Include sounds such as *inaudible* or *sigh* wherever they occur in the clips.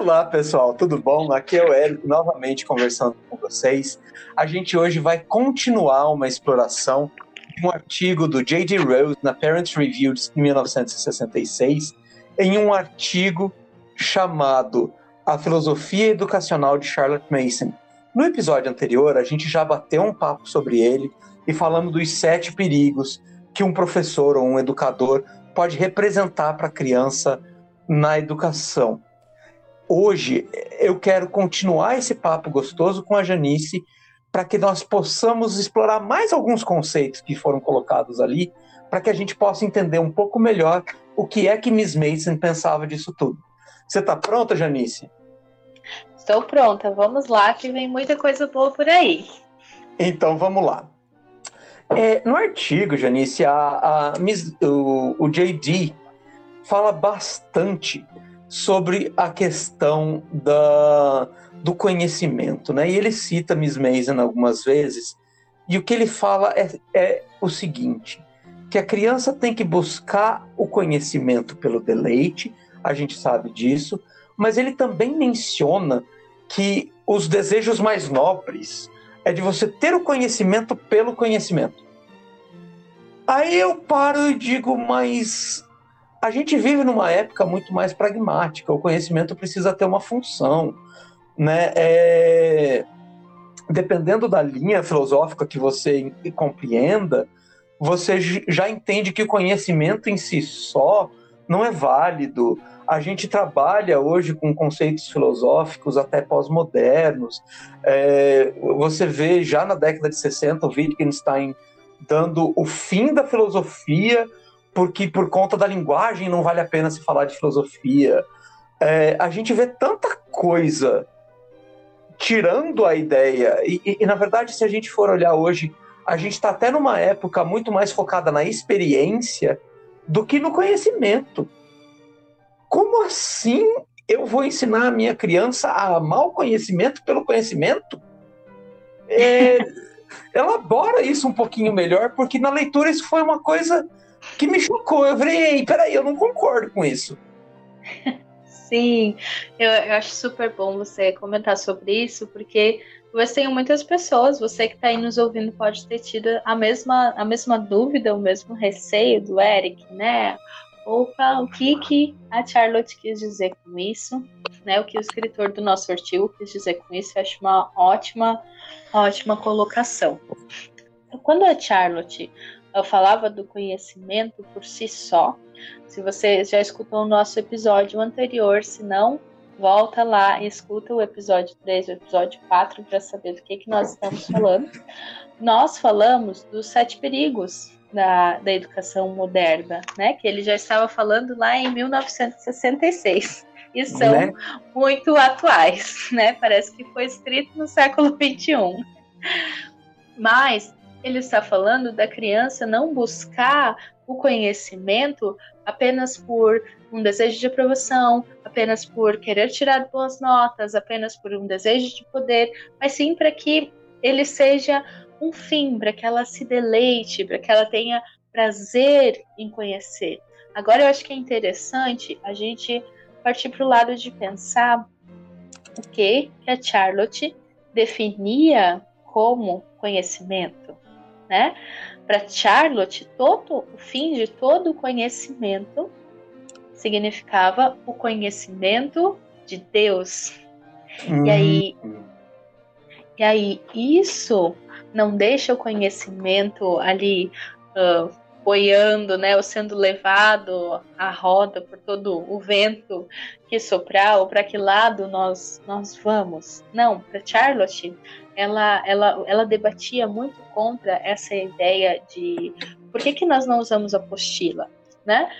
Olá, pessoal, tudo bom? Aqui é o Érico, novamente conversando com vocês. A gente hoje vai continuar uma exploração de um artigo do J.D. Rose na Parents Review de 1966, em um artigo chamado A Filosofia Educacional de Charlotte Mason. No episódio anterior, a gente já bateu um papo sobre ele e falamos dos sete perigos que um professor ou um educador pode representar para a criança na educação. Hoje eu quero continuar esse papo gostoso com a Janice para que nós possamos explorar mais alguns conceitos que foram colocados ali, para que a gente possa entender um pouco melhor o que é que Miss Mason pensava disso tudo. Você está pronta, Janice? Estou pronta. Vamos lá, que vem muita coisa boa por aí. Então vamos lá. É, no artigo, Janice, a, a Miss, o, o JD fala bastante sobre a questão da, do conhecimento, né? E ele cita Miss Mason algumas vezes, e o que ele fala é, é o seguinte: que a criança tem que buscar o conhecimento pelo deleite, a gente sabe disso, mas ele também menciona que os desejos mais nobres é de você ter o conhecimento pelo conhecimento. Aí eu paro e digo, mas a gente vive numa época muito mais pragmática. O conhecimento precisa ter uma função, né? É... Dependendo da linha filosófica que você compreenda, você já entende que o conhecimento em si só não é válido. A gente trabalha hoje com conceitos filosóficos até pós-modernos. É... você vê já na década de 60 o Wittgenstein dando o fim da filosofia porque por conta da linguagem não vale a pena se falar de filosofia. É, a gente vê tanta coisa tirando a ideia, e, e, e, na verdade, se a gente for olhar hoje, a gente está até numa época muito mais focada na experiência do que no conhecimento. Como assim eu vou ensinar a minha criança a amar o conhecimento pelo conhecimento? É, *laughs* elabora isso um pouquinho melhor, porque na leitura isso foi uma coisa que me chocou. Eu falei, ei, peraí, eu não concordo com isso. Sim, eu, eu, acho super bom você comentar sobre isso, porque você tem muitas pessoas, você que está aí nos ouvindo pode ter tido a mesma, a mesma dúvida, o mesmo receio do Eric, né? Opa, o que, que a Charlotte quis dizer com isso, né? O que o escritor do nosso artigo quis dizer com isso, eu acho uma ótima, ótima colocação. Quando a Charlotte eu falava do conhecimento por si só. Se você já escutou o nosso episódio anterior, se não, volta lá e escuta o episódio 3 e o episódio 4 para saber do que, que nós estamos falando. Nós falamos dos sete perigos da, da educação moderna, né? Que ele já estava falando lá em 1966 e são né? muito atuais, né? Parece que foi escrito no século 21. Mas ele está falando da criança não buscar o conhecimento apenas por um desejo de aprovação, apenas por querer tirar boas notas, apenas por um desejo de poder, mas sim para que ele seja um fim, para que ela se deleite, para que ela tenha prazer em conhecer. Agora eu acho que é interessante a gente partir para o lado de pensar o que a Charlotte definia como conhecimento né? Para Charlotte, todo o fim de todo o conhecimento significava o conhecimento de Deus. Hum. E aí e aí isso não deixa o conhecimento ali uh, boiando, né, ou sendo levado à roda por todo o vento que soprar, ou para que lado nós nós vamos. Não, para Charlotte, ela, ela, ela debatia muito contra essa ideia de por que, que nós não usamos apostila, né?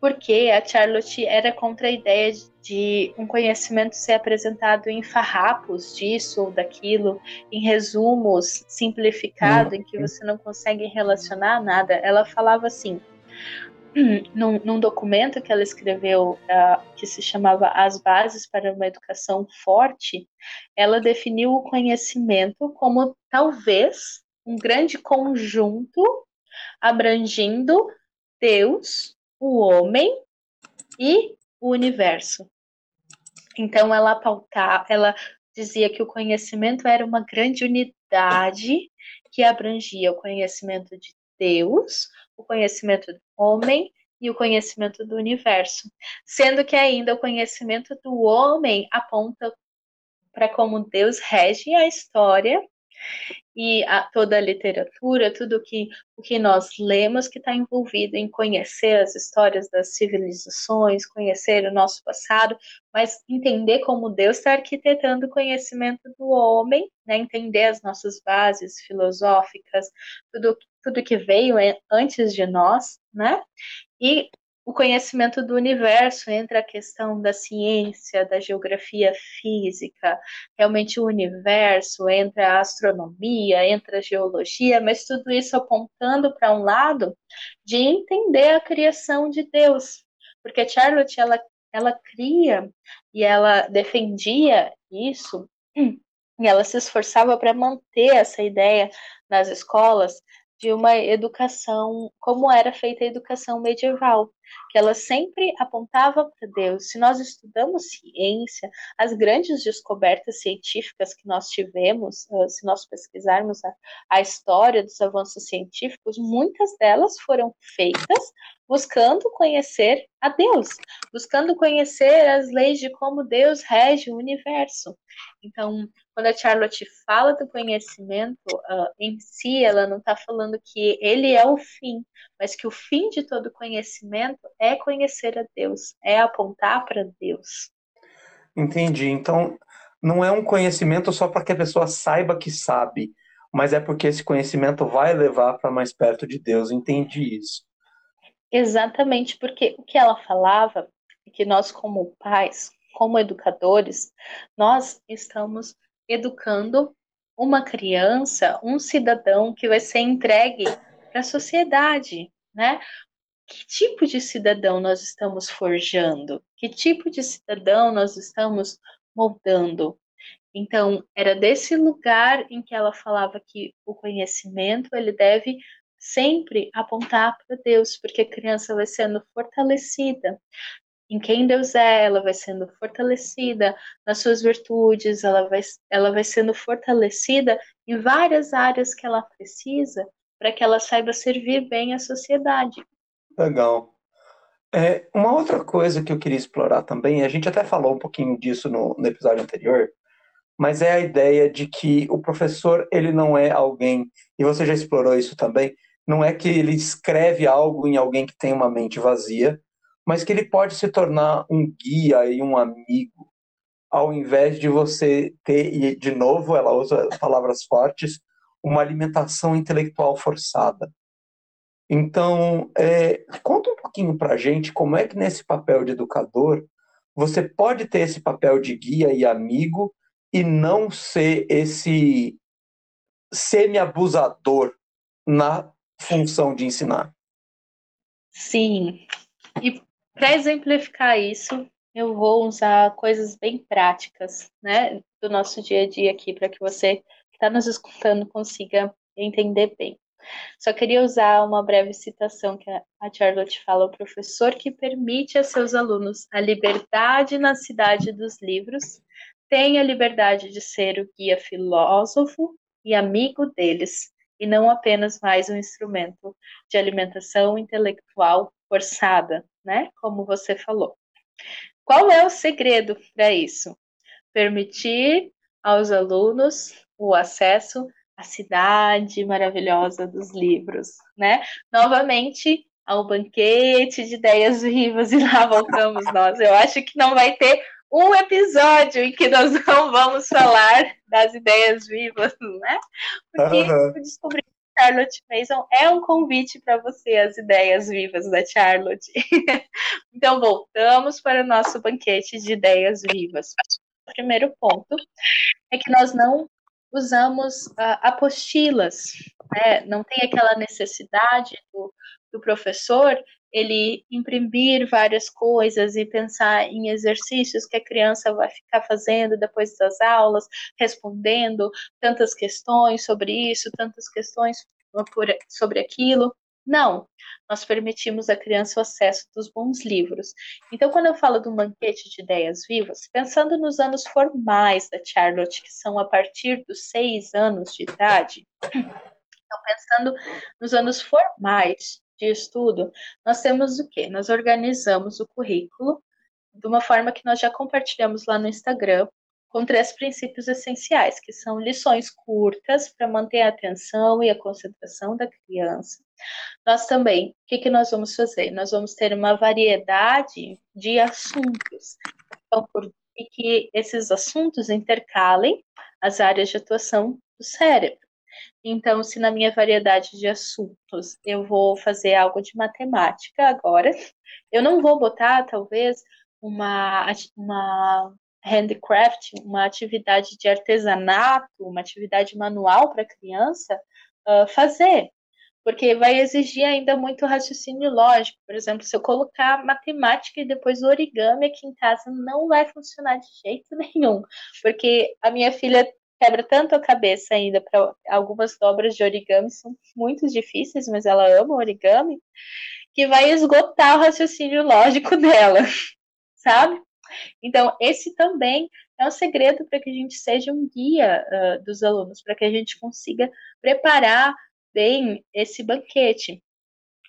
Porque a Charlotte era contra a ideia de um conhecimento ser apresentado em farrapos disso ou daquilo, em resumos simplificados, uhum. em que você não consegue relacionar nada. Ela falava assim: *clears throat* num, num, documento que ela escreveu, uh, que se chamava As Bases para uma Educação Forte, ela definiu o conhecimento como talvez um grande conjunto abrangindo Deus, o homem e o universo. Então ela pautava, ela dizia que o conhecimento era uma grande unidade que abrangia o conhecimento de Deus, o conhecimento do homem e o conhecimento do universo, sendo que ainda o conhecimento do homem aponta para como Deus rege a história e a, toda a literatura, tudo que, o que nós lemos que está envolvido em conhecer as histórias das civilizações, conhecer o nosso passado, mas entender como Deus está arquitetando o conhecimento do homem, né? entender as nossas bases filosóficas, tudo, tudo que veio antes de nós, né? E o conhecimento do universo, entra a questão da ciência, da geografia física, realmente o universo, entra a astronomia, entra a geologia, mas tudo isso apontando para um lado de entender a criação de Deus. Porque Charlotte, ela, ela cria e ela defendia isso, *clears throat* e ela se esforçava para manter essa ideia nas escolas de uma educação, como era feita a educação medieval, que ela sempre apontava para Deus. Se nós estudamos ciência, as grandes descobertas científicas que nós tivemos, eh, se nós pesquisarmos a, a história dos avanços científicos, muitas delas foram feitas buscando conhecer a Deus, buscando conhecer as leis de como Deus rege o universo. Então, quando a Charlotte fala do conhecimento uh, em si, ela não está falando que ele é o fim, mas que o fim de todo conhecimento é conhecer a Deus, é apontar para Deus. Entendi. Então, não é um conhecimento só para que a pessoa saiba que sabe, mas é porque esse conhecimento vai levar para mais perto de Deus. Entendi isso. Exatamente, porque o que ela falava é que nós, como pais, como educadores, nós estamos educando uma criança, um cidadão que vai ser entregue para a sociedade, né? Que tipo de cidadão nós estamos forjando? Que tipo de cidadão nós estamos moldando? Então, era desse lugar em que ela falava que o conhecimento ele deve sempre apontar para Deus, porque a criança vai sendo fortalecida em quem Deus é, ela vai sendo fortalecida nas suas virtudes, ela vai, ela vai sendo fortalecida em várias áreas que ela precisa para que ela saiba servir bem à sociedade. Legal. É, uma outra coisa que eu queria explorar também, a gente até falou um pouquinho disso no, no episódio anterior, mas é a ideia de que o professor ele não é alguém, e você já explorou isso também, não é que ele escreve algo em alguém que tem uma mente vazia, mas que ele pode se tornar um guia e um amigo, ao invés de você ter, e de novo ela usa palavras fortes, uma alimentação intelectual forçada. Então, é, conta um pouquinho para a gente como é que nesse papel de educador você pode ter esse papel de guia e amigo e não ser esse semi-abusador na função de ensinar. Sim. E para exemplificar isso, eu vou usar coisas bem práticas, né, do nosso dia a dia aqui, para que você que está nos escutando consiga entender bem. Só queria usar uma breve citação que a Charlotte fala: o professor que permite a seus alunos a liberdade na cidade dos livros tem a liberdade de ser o guia filósofo e amigo deles, e não apenas mais um instrumento de alimentação intelectual forçada, né? Como você falou. Qual é o segredo para isso? Permitir aos alunos o acesso à cidade maravilhosa dos livros, né? Novamente, ao banquete de ideias vivas e lá voltamos nós. Eu acho que não vai ter um episódio em que nós não vamos falar das ideias vivas, né? Porque uhum. eu descobri Charlotte Mason é um convite para você, as ideias vivas da Charlotte. *laughs* então, voltamos para o nosso banquete de ideias vivas. O primeiro ponto é que nós não usamos uh, apostilas, né? não tem aquela necessidade do, do professor ele imprimir várias coisas e pensar em exercícios que a criança vai ficar fazendo depois das aulas, respondendo tantas questões sobre isso, tantas questões sobre aquilo. Não, nós permitimos à criança o acesso dos bons livros. Então, quando eu falo do banquete de ideias vivas, pensando nos anos formais da Charlotte, que são a partir dos seis anos de idade, *clears throat* então, pensando nos anos formais de estudo, nós temos o quê? Nós organizamos o currículo de uma forma que nós já compartilhamos lá no Instagram, com três princípios essenciais, que são lições curtas para manter a atenção e a concentração da criança. Nós também, o que, que nós vamos fazer? Nós vamos ter uma variedade de assuntos. Então, por, e que esses assuntos intercalem as áreas de atuação do cérebro. Então, se na minha variedade de assuntos eu vou fazer algo de matemática agora, eu não vou botar, talvez, uma, uma handicraft, uma atividade de artesanato, uma atividade manual para criança uh, fazer, porque vai exigir ainda muito raciocínio lógico. Por exemplo, se eu colocar matemática e depois origami aqui em casa, não vai funcionar de jeito *laughs* nenhum, porque a minha filha quebra tanto a cabeça ainda para algumas dobras de origami, são muito difíceis, mas ela ama origami, que vai esgotar o raciocínio lógico *laughs* dela, sabe? Então, esse também é um segredo para que a gente seja um guia uh, dos alunos, para que a gente consiga preparar bem esse banquete.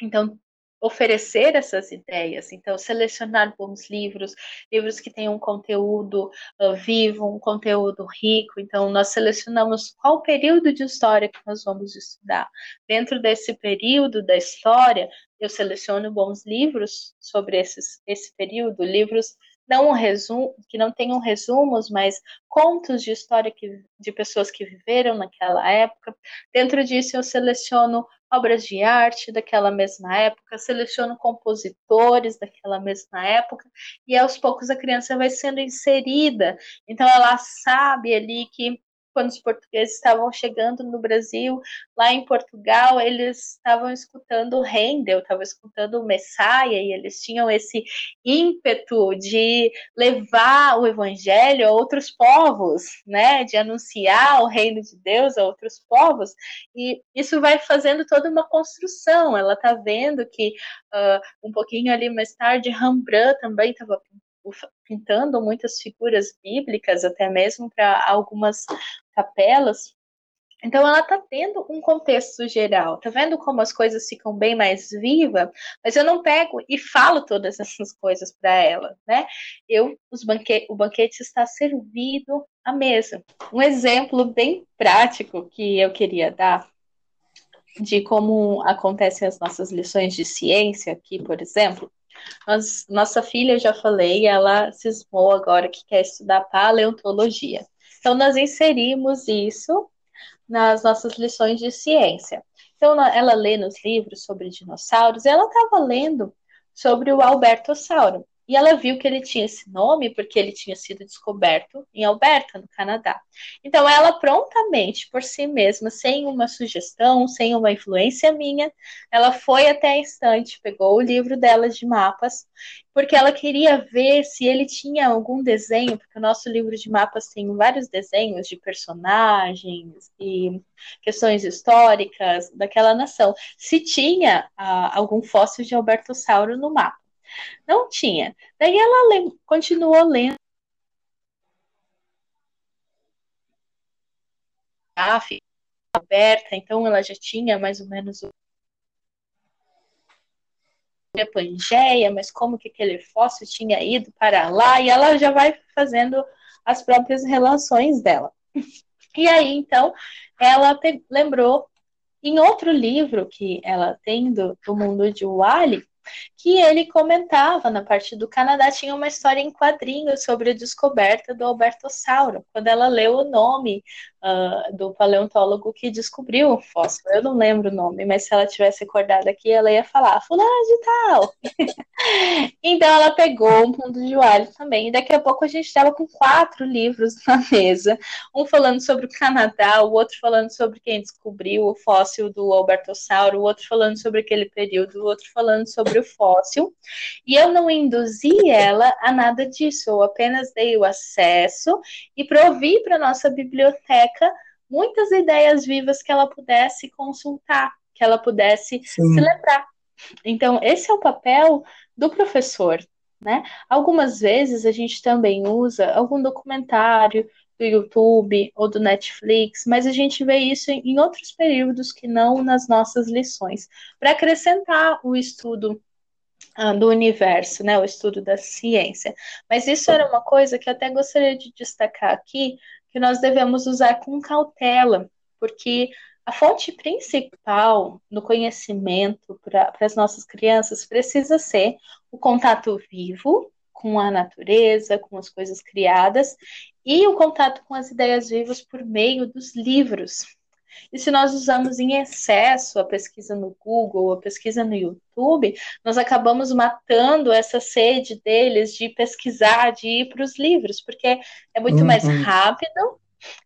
Então, oferecer essas ideias. Então, selecionar bons livros, livros que tenham um conteúdo uh, vivo, um conteúdo rico. Então, nós selecionamos qual período de história que nós vamos estudar. Dentro desse período da história, eu seleciono bons livros sobre esses, esse período, livros não um resumo, que não tenham resumos, mas contos de história que, de pessoas que viveram naquela época. Dentro disso, eu seleciono obras de arte daquela mesma época, seleciono compositores daquela mesma época, e aos poucos a criança vai sendo inserida. Então, ela sabe ali que quando os portugueses estavam chegando no Brasil, lá em Portugal, eles estavam escutando Handel, estavam escutando o Messiah, e eles tinham esse ímpeto de levar o evangelho a outros povos, né, de anunciar o reino de Deus a outros povos, e isso vai fazendo toda uma construção. Ela está vendo que uh, um pouquinho ali mais tarde, Rembrandt também estava pintando muitas figuras bíblicas, até mesmo para algumas capelas. Então ela está tendo um contexto geral, tá vendo como as coisas ficam bem mais vivas, mas eu não pego e falo todas *laughs* essas coisas para ela, né? Eu, os banque o banquete está servido à mesa. Um exemplo bem prático que eu queria dar de como acontecem as nossas lições de ciência aqui, por exemplo, nós, nossa filha, já falei, ela cismou agora que quer estudar paleontologia. Então, nós inserimos isso nas nossas lições de ciência. Então, ela lê nos livros sobre dinossauros, e ela estava lendo sobre o Albertossauro. E ela viu que ele tinha esse nome porque ele tinha sido descoberto em Alberta, no Canadá. Então, ela prontamente, por si mesma, sem uma sugestão, sem uma influência minha, ela foi até a estante, pegou o livro dela de mapas, porque ela queria ver se ele tinha algum desenho, porque o nosso livro de mapas tem vários desenhos de personagens e questões históricas daquela nação. Se tinha ah, algum fóssil de Albertossauro no mapa. Não tinha. Daí ela continuou lendo. aberta, então ela já tinha mais ou menos o a Pangeia, mas como que aquele fóssil tinha ido para lá, e ela já vai fazendo as próprias relações dela. *laughs* E aí, então, ela lembrou em outro livro que ela tem do, do mundo de Wally, que ele comentava na parte do Canadá tinha uma história em quadrinhos sobre a descoberta do Albertossauro, quando ela leu o nome uh, do paleontólogo que descobriu o fóssil. Eu não lembro o nome, mas se ela tivesse acordado aqui, ela ia falar fulano de tal. *laughs* então ela pegou um mundo de Wiley também, e daqui a pouco a gente estava com quatro livros *laughs* na mesa, um falando sobre o Canadá, o outro falando sobre quem descobriu o fóssil do Albertossauro, o outro falando sobre aquele período, o outro falando sobre o fóssil, e eu não induzi ela a nada disso, eu apenas dei o acesso e provi para nossa biblioteca muitas ideias vivas que ela pudesse consultar. que ela pudesse Sim. se lembrar. Então, esse é o papel do professor, né? Algumas vezes a gente também usa algum documentário do YouTube ou do Netflix, mas a gente vê isso em outros períodos que não nas nossas lições, para acrescentar o estudo ah, do universo, né, o estudo da ciência. Mas isso era uma coisa que eu até gostaria de destacar aqui, que nós devemos usar com cautela, porque a fonte principal no conhecimento para as nossas crianças precisa ser o contato vivo com a natureza, com as coisas criadas e o contato com as ideias vivas por meio dos livros. E se nós usamos em excesso a pesquisa no Google, a pesquisa no YouTube, nós acabamos matando essa sede deles de pesquisar, de ir para os livros, porque é muito uhum. mais rápido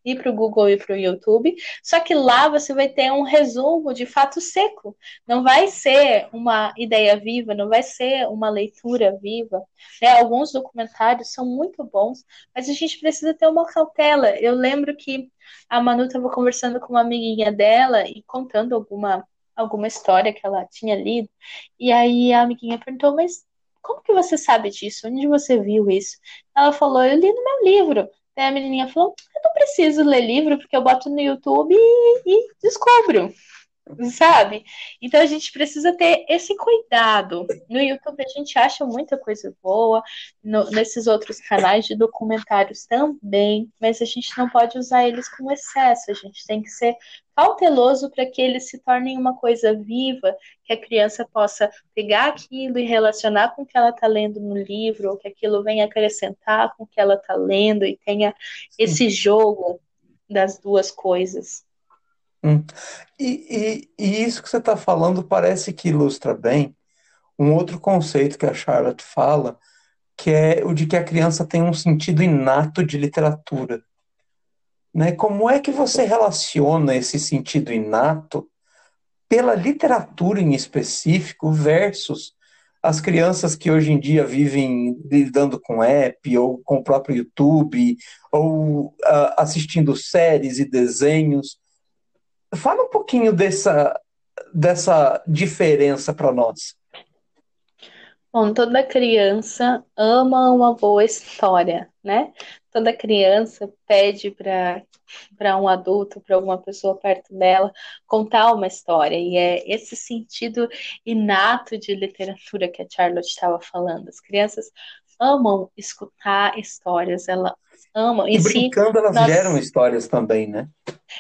ir para o Google e para o YouTube. Só que lá você vai ter um resumo de fato seco. Não vai ser uma ideia viva, não vai ser uma leitura viva. Né? Alguns documentários são muito bons, mas a gente precisa ter uma cautela. Eu lembro que a Manu estava conversando com uma amiguinha dela e contando alguma alguma história que ela tinha lido. E aí a amiguinha perguntou, mas como que você sabe disso? Onde você viu isso? Ela falou, eu li no meu livro. Daí a menininha falou: Eu não preciso ler livro, porque eu boto no YouTube e, e descubro sabe? Então a gente precisa ter esse cuidado. No YouTube a gente acha muita coisa boa, no, nesses outros canais de documentários também, mas a gente não pode usar eles com excesso, a gente tem que ser cauteloso para que eles se tornem uma coisa viva, que a criança possa pegar aquilo e relacionar com o que ela está lendo no livro, ou que aquilo venha acrescentar com o que ela está lendo e tenha esse jogo das duas coisas. Hum. E, e, e, isso que você está falando parece que ilustra bem um outro conceito que a Charlotte fala, que é o de que a criança tem um sentido inato de literatura. Né? Como é que você relaciona esse sentido inato pela literatura em específico versus as crianças que hoje em dia vivem lidando com app ou com o próprio YouTube ou uh, assistindo séries e desenhos? Fala um pouquinho dessa, dessa diferença para nós. Bom, toda criança ama uma boa história, né? Toda criança pede para um adulto, para alguma pessoa perto dela, contar uma história. E é esse sentido inato de literatura que a Charlotte estava falando. As crianças amam escutar histórias, elas amam. E, e brincando, elas nós... geram histórias também, né?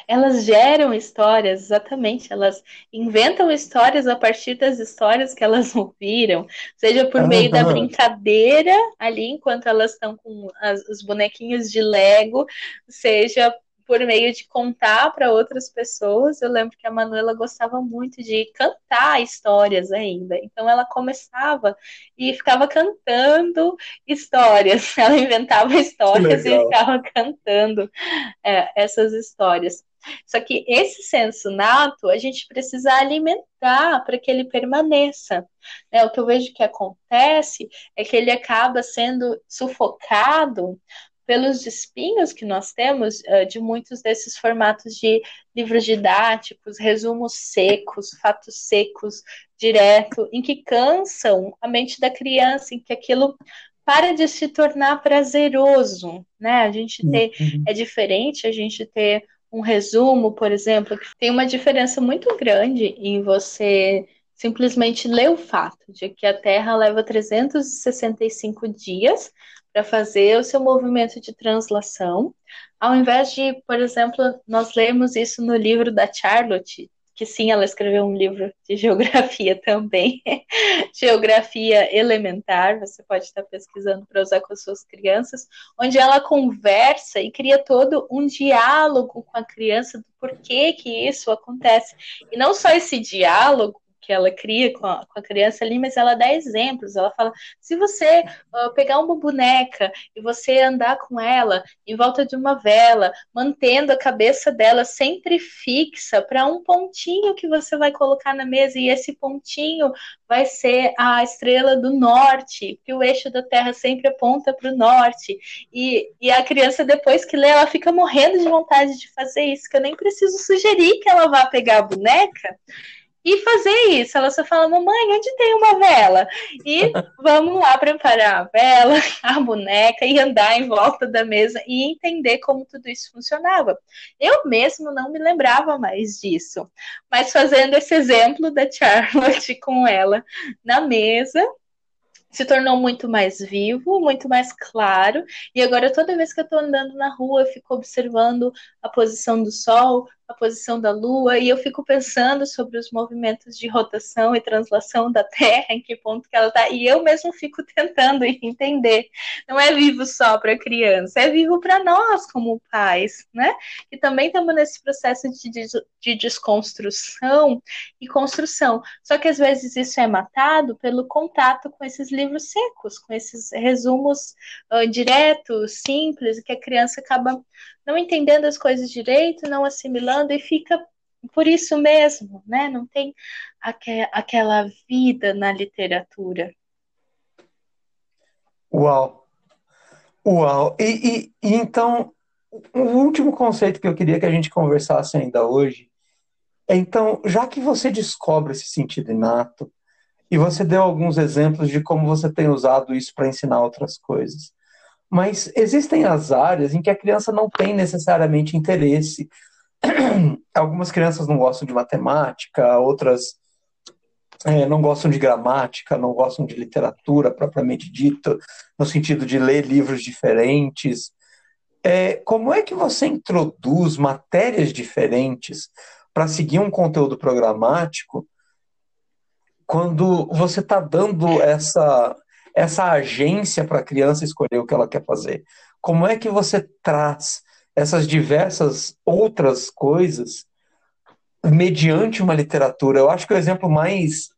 Elas geram histórias, exatamente. Elas inventam histórias a partir das histórias que elas *laughs* ouviram, seja por meio da brincadeira ali, enquanto elas estão com as, os bonequinhos de Lego, seja por meio de contar para outras pessoas. Eu lembro que a Manuela gostava muito de cantar histórias ainda. Então ela começava e ficava cantando histórias. *laughs* Ela inventava histórias e ficava cantando é, essas histórias. Só que esse senso nato a gente precisa alimentar para que ele permaneça. Né? O que eu vejo que acontece é que ele acaba sendo sufocado pelos espinhos que nós temos uh, de muitos desses formatos de livros didáticos, resumos secos, fatos secos, direto, em que cansam a mente da criança, em que aquilo para de se tornar prazeroso, né? A gente ter uhum. é diferente a gente ter um resumo, por exemplo, que tem uma diferença muito grande em você simplesmente ler o fato de que a Terra leva 365 dias para fazer o seu movimento de translação, ao invés de, por exemplo, nós lemos isso no livro da Charlotte, que sim, ela escreveu um livro de *laughs* geografia também, *laughs* geografia elementar, você pode estar pesquisando para usar com as suas crianças, onde ela conversa e cria todo um diálogo com a criança do porquê que isso acontece. E não só esse diálogo, que ela cria com a, com a criança ali, mas ela dá exemplos. Ela fala: se você uh, pegar uma boneca e você andar com ela em volta de uma vela, mantendo a cabeça dela sempre fixa para um pontinho que você vai colocar na mesa, e esse pontinho vai ser a estrela do norte, que o eixo da Terra sempre aponta para o norte. E, e a criança, depois que lê, ela fica morrendo de vontade de fazer isso, que eu nem preciso sugerir que ela vá pegar a boneca e fazer isso. Ela só fala, mamãe, onde tem uma vela? E *laughs* vamos lá preparar a vela, *laughs* a boneca e andar em volta da mesa e entender como tudo isso funcionava. Eu mesmo não me lembrava mais disso, mas fazendo esse exemplo da Charlotte *laughs* com ela na mesa, se tornou muito mais vivo, muito mais claro. E agora, toda vez que eu estou andando na rua, eu fico observando a posição do sol, a posição da Lua, e eu fico pensando sobre os movimentos de rotação e translação da Terra, em que ponto que ela está, e eu mesmo fico *laughs* tentando entender. Não é vivo só para criança, é vivo para nós como pais, né? E também estamos nesse processo de, de desconstrução e construção. Só que às vezes isso é matado pelo contato com esses livros secos, com esses resumos uh, diretos, simples, que a criança acaba não entendendo as coisas direito, não assimilando e fica por isso mesmo, né? Não tem aqu aquela vida na literatura. Uau! Uau! E, e, e, então, o último conceito que eu queria que a gente conversasse ainda hoje é, então, já que você descobre esse sentido inato, e você deu alguns exemplos de como você tem usado isso para ensinar outras coisas, mas existem as áreas em que a criança não tem necessariamente interesse. *clears throat* Algumas crianças não gostam de matemática, outras é, não gostam de gramática, não gostam de literatura propriamente dita, no sentido de ler livros diferentes. É, como é que você introduz matérias diferentes para seguir um conteúdo programático quando você está dando essa essa agência para a criança escolher o que ela quer fazer? Como é que você traz essas diversas outras coisas mediante uma literatura? Eu acho que o exemplo mais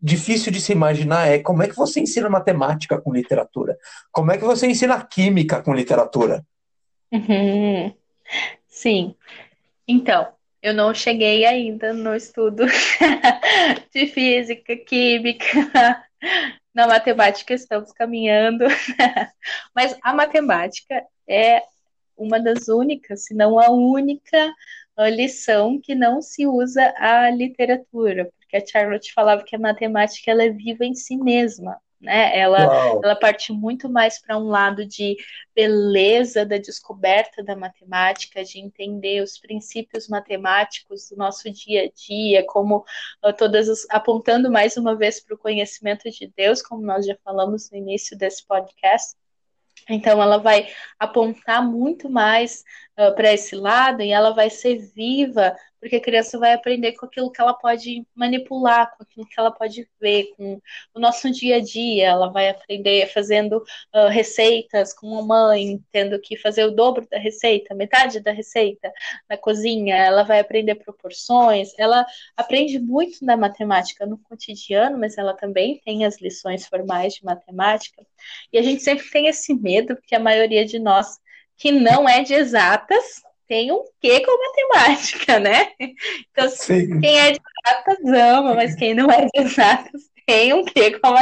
difícil de se imaginar é como é que você ensina matemática com literatura? Como é que você ensina química com literatura? Uhum. Sim. Então, eu não cheguei ainda no estudo *laughs* de física, química, na matemática estamos caminhando, *laughs* mas a matemática é uma das únicas, se não a única lição que não se usa a literatura, porque a Charlotte falava que a matemática ela é viva em si mesma né? Ela, ela parte muito mais para um lado de beleza da descoberta da matemática, de entender os princípios matemáticos do nosso dia a dia, como uh, todas as, apontando mais uma vez para o conhecimento de Deus, como nós já falamos no início desse podcast. Então, ela vai apontar muito mais uh, para esse lado e ela vai ser viva porque a criança vai aprender com aquilo que ela pode manipular, com aquilo que ela pode ver, com o nosso dia a dia. Ela vai aprender fazendo uh, receitas com a mãe, tendo que fazer o dobro da receita, metade da receita na cozinha. Ela vai aprender proporções. Ela aprende muito na matemática no cotidiano, mas ela também tem as lições formais de matemática. E a gente sempre tem esse medo, porque a maioria de nós que não é de exatas tem um quê com matemática, né? Então, Sim. quem é de exatas ama, mas quem não é de exatas tem um quê com a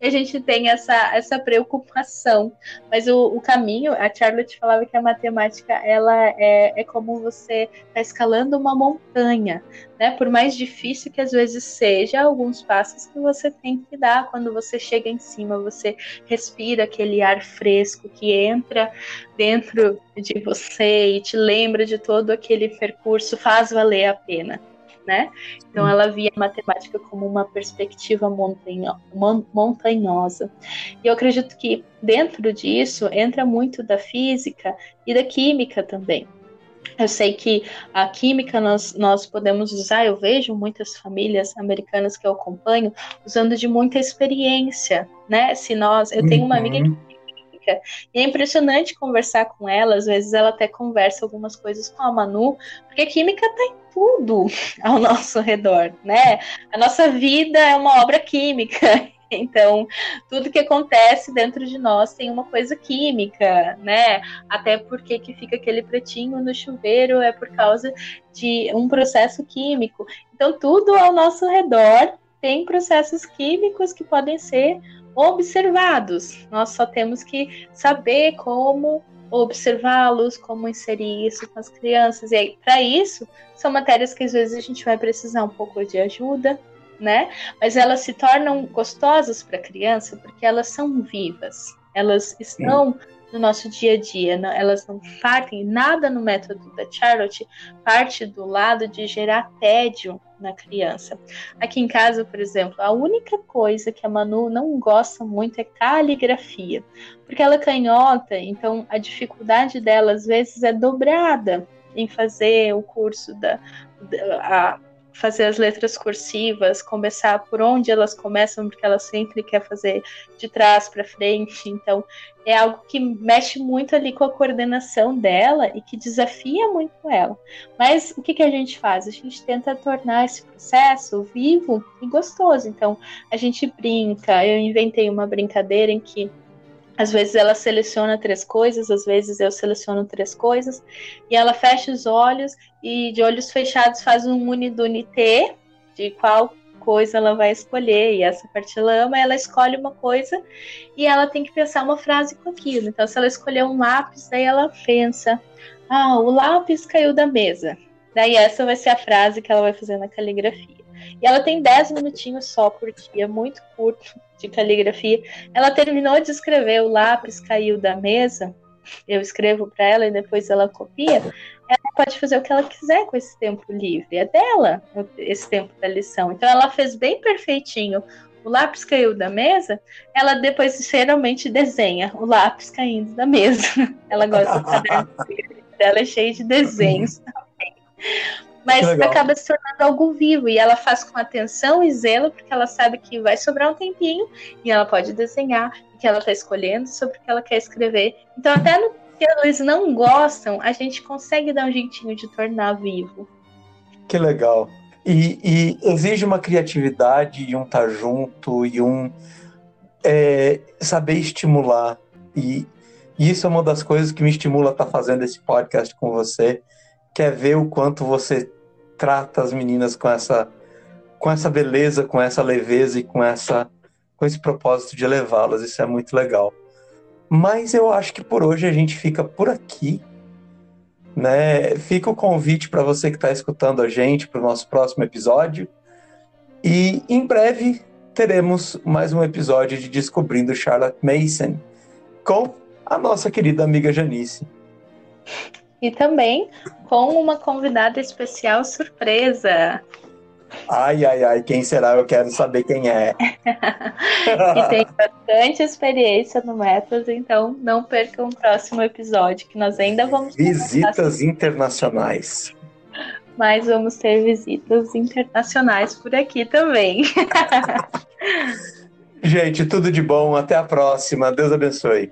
matemática a gente tem essa, essa preocupação. Mas o, o caminho, a Charlotte falava que a matemática ela é, é como você está escalando uma montanha, né? Por mais difícil que às vezes seja, alguns passos que você tem que dar quando você chega em cima, você respira aquele ar fresco que entra dentro de você e te lembra de todo aquele percurso, faz valer a pena né? Então ela via a matemática como uma perspectiva montanho, montanhosa. E eu acredito que dentro disso entra muito da física e da química também. Eu sei que a química nós, nós podemos usar, eu vejo muitas famílias americanas que eu acompanho usando de muita experiência, né? Se nós, eu tenho uma amiga que uhum. química e é impressionante conversar com ela, às vezes ela até conversa algumas coisas com a Manu, porque química está em tudo *laughs* ao nosso redor, né? A nossa vida é uma obra química. *laughs* Então, tudo que acontece dentro de nós tem uma coisa química, né? Até porque que fica aquele pretinho no chuveiro é por causa de um processo químico. Então, tudo ao nosso redor tem processos químicos que podem ser observados. Nós só temos que saber como observá-los, como inserir isso com as crianças. E aí, para isso, são matérias que às vezes a gente vai precisar um pouco de ajuda, né? Mas elas se tornam gostosas para a criança porque elas são vivas. Elas estão no nosso dia a dia. Não, elas não partem, nada no método da Charlotte parte do lado de gerar tédio na criança. Aqui em casa, por exemplo, a única coisa que a Manu não gosta muito é caligrafia, porque ela é canhota, então a dificuldade dela às vezes é dobrada em fazer o curso da, da a, fazer as letras cursivas, começar por onde elas começam, porque ela sempre quer fazer de trás para frente. Então, é algo que mexe muito ali com a coordenação dela e que desafia muito ela. Mas o que, que a gente faz? A gente tenta tornar esse processo vivo e gostoso. Então, a gente brinca. Eu inventei uma brincadeira em que às vezes ela seleciona três coisas, às vezes eu seleciono três coisas, e ela fecha os olhos e de olhos fechados faz um unidunité de qual coisa ela vai escolher. E essa parte ela ama, ela escolhe uma coisa e ela tem que pensar uma frase com aquilo. Então, se ela escolher um lápis, daí ela pensa: ah, o lápis caiu da mesa. Daí essa vai ser a frase que ela vai fazer na caligrafia. E ela tem 10 minutinhos só por dia, muito curto de caligrafia. Ela terminou de escrever, o lápis caiu da mesa. Eu escrevo para ela e depois ela copia. Ela pode fazer o que ela quiser com esse tempo livre. É dela esse tempo da lição. Então ela fez bem perfeitinho. O lápis caiu da mesa, ela depois geralmente desenha o lápis caindo da mesa. *laughs* Ela gosta do caderno *laughs* dela é cheio de desenhos também mas acaba se tornando algo vivo e ela faz com atenção e zelo porque ela sabe que vai sobrar um tempinho e ela pode desenhar o que ela está escolhendo sobre o que ela quer escrever. Então até no que eles não gostam, a gente consegue dar um jeitinho de tornar vivo. Que legal. E, e exige uma criatividade e um estar tá junto e um é, saber estimular. E, e, isso é uma das coisas que me estimula a estar tá fazendo esse podcast com você, que é ver o quanto você trata as meninas com essa com essa beleza, com essa leveza e com essa com esse propósito de levá-las. Isso é muito legal. Mas eu acho que por hoje a gente fica por aqui. Né? Fica o convite para você que está escutando a gente para o nosso próximo episódio. E em breve teremos mais um episódio de Descobrindo Charlotte Mason com a nossa querida amiga Janice e também com uma convidada especial surpresa. Ai, ai, ai, quem será? Eu quero saber quem é. que *laughs* tem bastante experiência no Metros, então não percam o próximo episódio, que nós ainda vamos. Visitas internacionais. Mas vamos ter visitas internacionais por aqui também. *laughs* Gente, tudo de bom. Até a próxima. Deus abençoe.